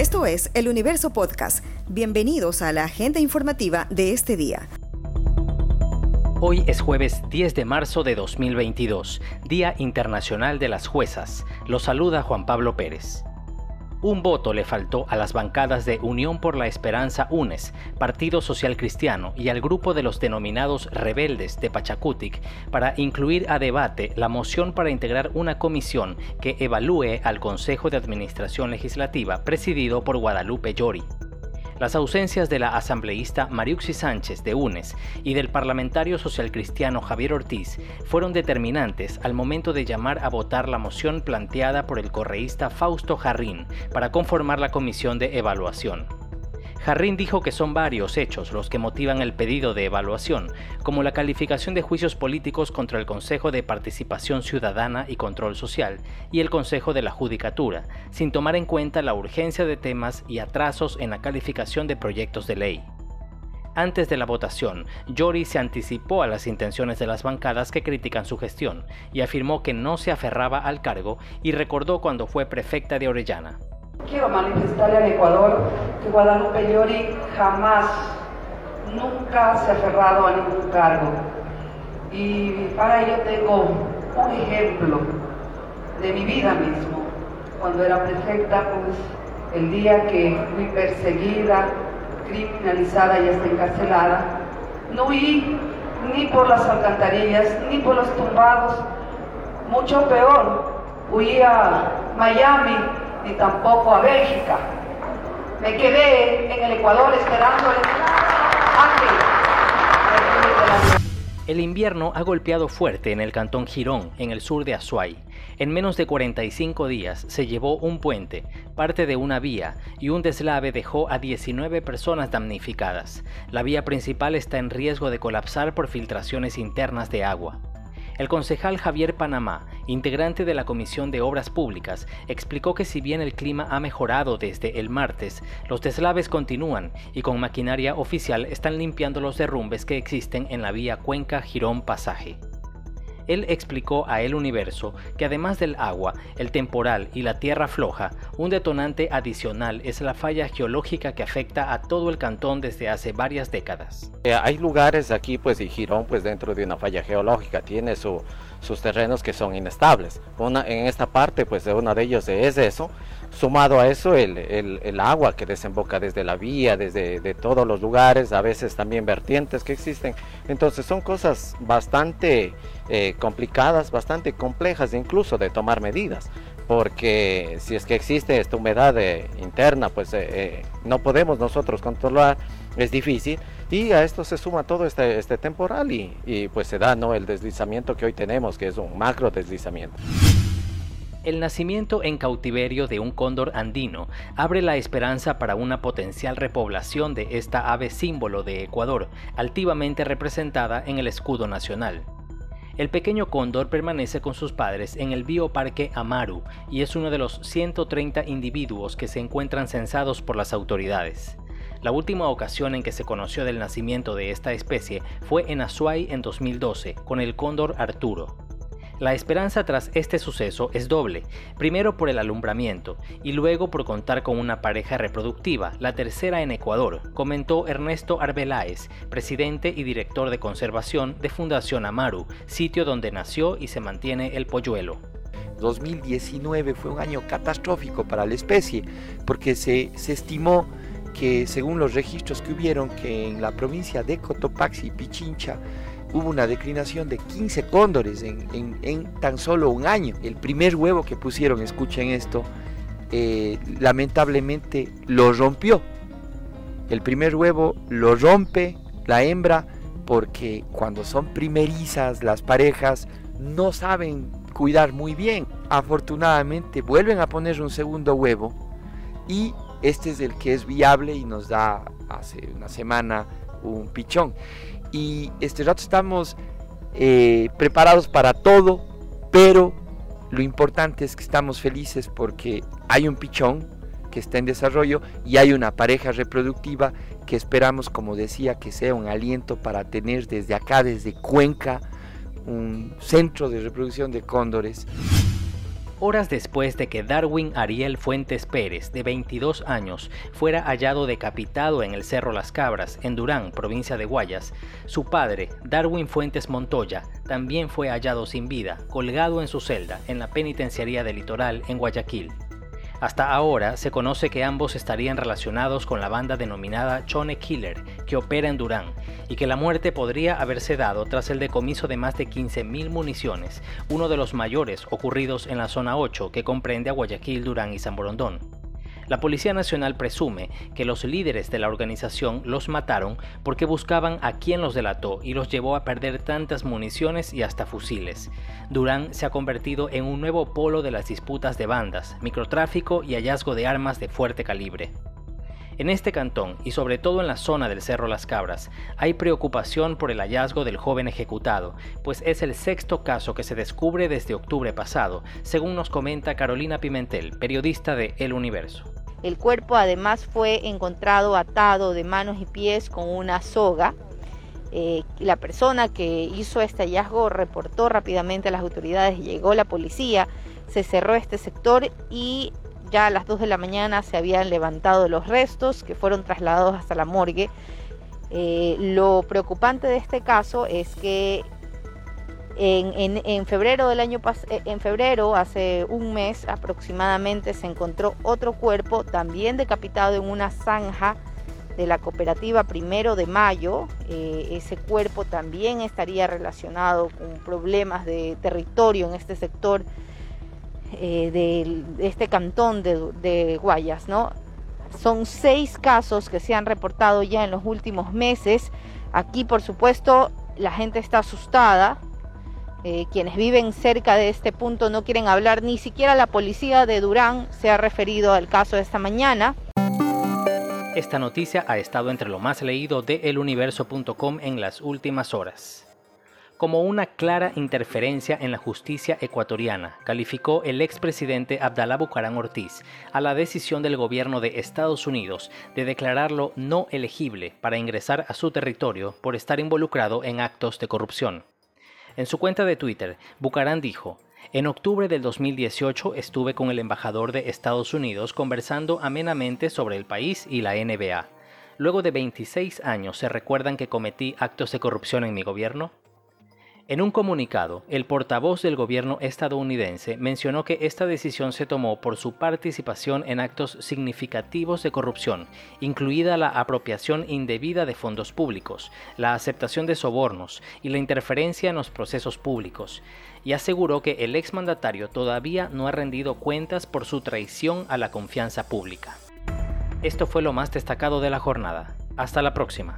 Esto es El Universo Podcast. Bienvenidos a la agenda informativa de este día. Hoy es jueves 10 de marzo de 2022, Día Internacional de las Juezas. Los saluda Juan Pablo Pérez. Un voto le faltó a las bancadas de Unión por la Esperanza UNES, Partido Social Cristiano y al grupo de los denominados rebeldes de Pachacutic para incluir a debate la moción para integrar una comisión que evalúe al Consejo de Administración Legislativa presidido por Guadalupe Llori. Las ausencias de la asambleísta Mariuxi Sánchez de UNES y del parlamentario socialcristiano Javier Ortiz fueron determinantes al momento de llamar a votar la moción planteada por el correísta Fausto Jarrín para conformar la comisión de evaluación. Jarrín dijo que son varios hechos los que motivan el pedido de evaluación, como la calificación de juicios políticos contra el Consejo de Participación Ciudadana y Control Social y el Consejo de la Judicatura, sin tomar en cuenta la urgencia de temas y atrasos en la calificación de proyectos de ley. Antes de la votación, Yori se anticipó a las intenciones de las bancadas que critican su gestión y afirmó que no se aferraba al cargo y recordó cuando fue prefecta de Orellana. Quiero manifestarle al Ecuador que Guadalupe Llori jamás, nunca se ha aferrado a ningún cargo. Y para ello tengo un ejemplo de mi vida mismo. Cuando era prefecta, pues el día que fui perseguida, criminalizada y hasta encarcelada, no huí ni por las alcantarillas, ni por los tumbados, mucho peor, huí a Miami ni tampoco a Bélgica. Me quedé en el Ecuador esperando el invierno ha golpeado fuerte en el cantón Girón, en el sur de Azuay. En menos de 45 días se llevó un puente, parte de una vía y un deslave dejó a 19 personas damnificadas. La vía principal está en riesgo de colapsar por filtraciones internas de agua. El concejal Javier Panamá, integrante de la Comisión de Obras Públicas, explicó que si bien el clima ha mejorado desde el martes, los deslaves continúan y con maquinaria oficial están limpiando los derrumbes que existen en la vía Cuenca-Girón Pasaje. Él explicó a El Universo que además del agua, el temporal y la tierra floja, un detonante adicional es la falla geológica que afecta a todo el cantón desde hace varias décadas. Eh, hay lugares aquí, pues, y Girón, pues, dentro de una falla geológica, tiene sus terrenos que son inestables. en esta parte, pues, de uno de ellos es eso. Sumado a eso, el, agua que desemboca desde la vía, desde de todos los lugares, a veces también vertientes que existen. Entonces, son cosas bastante eh, complicadas, bastante complejas incluso de tomar medidas, porque si es que existe esta humedad eh, interna, pues eh, no podemos nosotros controlar, es difícil, y a esto se suma todo este, este temporal y, y, pues se da ¿no? el deslizamiento que hoy tenemos, que es un macro deslizamiento. El nacimiento en cautiverio de un cóndor andino abre la esperanza para una potencial repoblación de esta ave símbolo de Ecuador, altivamente representada en el escudo nacional. El pequeño cóndor permanece con sus padres en el bioparque Amaru y es uno de los 130 individuos que se encuentran censados por las autoridades. La última ocasión en que se conoció del nacimiento de esta especie fue en Azuay en 2012 con el cóndor Arturo. La esperanza tras este suceso es doble, primero por el alumbramiento y luego por contar con una pareja reproductiva, la tercera en Ecuador, comentó Ernesto Arbeláez, presidente y director de conservación de Fundación Amaru, sitio donde nació y se mantiene el polluelo. 2019 fue un año catastrófico para la especie porque se, se estimó que según los registros que hubieron que en la provincia de Cotopaxi y Pichincha hubo una declinación de 15 cóndores en, tan solo un año. El primer huevo que pusieron, escuchen esto, eh, lamentablemente lo rompió. El primer huevo lo rompe la hembra porque cuando son primerizas las parejas no saben cuidar muy bien. Afortunadamente vuelven a poner un segundo huevo y este es el que es viable y nos da hace una semana un pichón y este rato estamos eh, preparados para todo, pero lo importante es que estamos felices porque hay un pichón que está en desarrollo y hay una pareja reproductiva que esperamos, como decía, que sea un aliento para tener desde acá, desde Cuenca, un centro de reproducción de cóndores. Horas después de que Darwin Ariel Fuentes Pérez, de 22 años, fuera hallado decapitado en el Cerro Las Cabras, en Durán, provincia de Guayas, su padre, Darwin Fuentes Montoya, también fue hallado sin vida, colgado en su celda, en la penitenciaría del litoral, en Guayaquil. Hasta ahora se conoce que ambos estarían relacionados con la banda denominada Chone Killer, que opera en Durán, y que la muerte podría haberse dado tras el decomiso de más de 15.000 municiones, uno de los mayores ocurridos en la zona 8, que comprende a Guayaquil, Durán y San Borondón. La Policía Nacional presume que los líderes de la organización los mataron porque buscaban a quien los delató y los llevó a perder tantas municiones y hasta fusiles. Durán se ha convertido en un nuevo polo de las disputas de bandas, microtráfico y hallazgo de armas de fuerte calibre. En este cantón, y sobre todo en la zona del Cerro Las Cabras, hay preocupación por el hallazgo del joven ejecutado, pues es el sexto caso que se descubre desde octubre pasado, según nos comenta Carolina Pimentel, periodista de El Universo. El cuerpo además fue encontrado atado de manos y pies con una soga. Eh, la persona que hizo este hallazgo reportó rápidamente a las autoridades, llegó la policía, se cerró este sector y ya a las 2 de la mañana se habían levantado los restos que fueron trasladados hasta la morgue. Eh, lo preocupante de este caso es que en, febrero del año eh, en febrero, hace un mes aproximadamente, se encontró otro cuerpo también decapitado en una zanja de la cooperativa Primero de Mayo. Eh, ese cuerpo también estaría relacionado con problemas de territorio en este sector eh, de, este cantón de, Guayas, ¿no? Son seis casos que se han reportado ya en los últimos meses. Aquí, por supuesto, la gente está asustada eh, quienes viven cerca de este punto no quieren hablar, ni siquiera la policía de Durán se ha referido al caso de esta mañana. Esta noticia ha estado entre lo más leído de eluniverso.com en las últimas horas. Como una clara interferencia en la justicia ecuatoriana, calificó el expresidente Abdalá Bucarán Ortiz a la decisión del gobierno de Estados Unidos de declararlo no elegible para ingresar a su territorio por estar involucrado en actos de corrupción. En su cuenta de Twitter, Bucarán dijo, en octubre del 2018 estuve con el embajador de Estados Unidos conversando amenamente sobre el país y la NBA. Luego de 26 años, ¿se recuerdan que cometí actos de corrupción en mi gobierno? En un comunicado, el portavoz del gobierno estadounidense mencionó que esta decisión se tomó por su participación en actos significativos de corrupción, incluida la apropiación indebida de fondos públicos, la aceptación de sobornos y la interferencia en los procesos públicos, y aseguró que el exmandatario todavía no ha rendido cuentas por su traición a la confianza pública. Esto fue lo más destacado de la jornada. Hasta la próxima.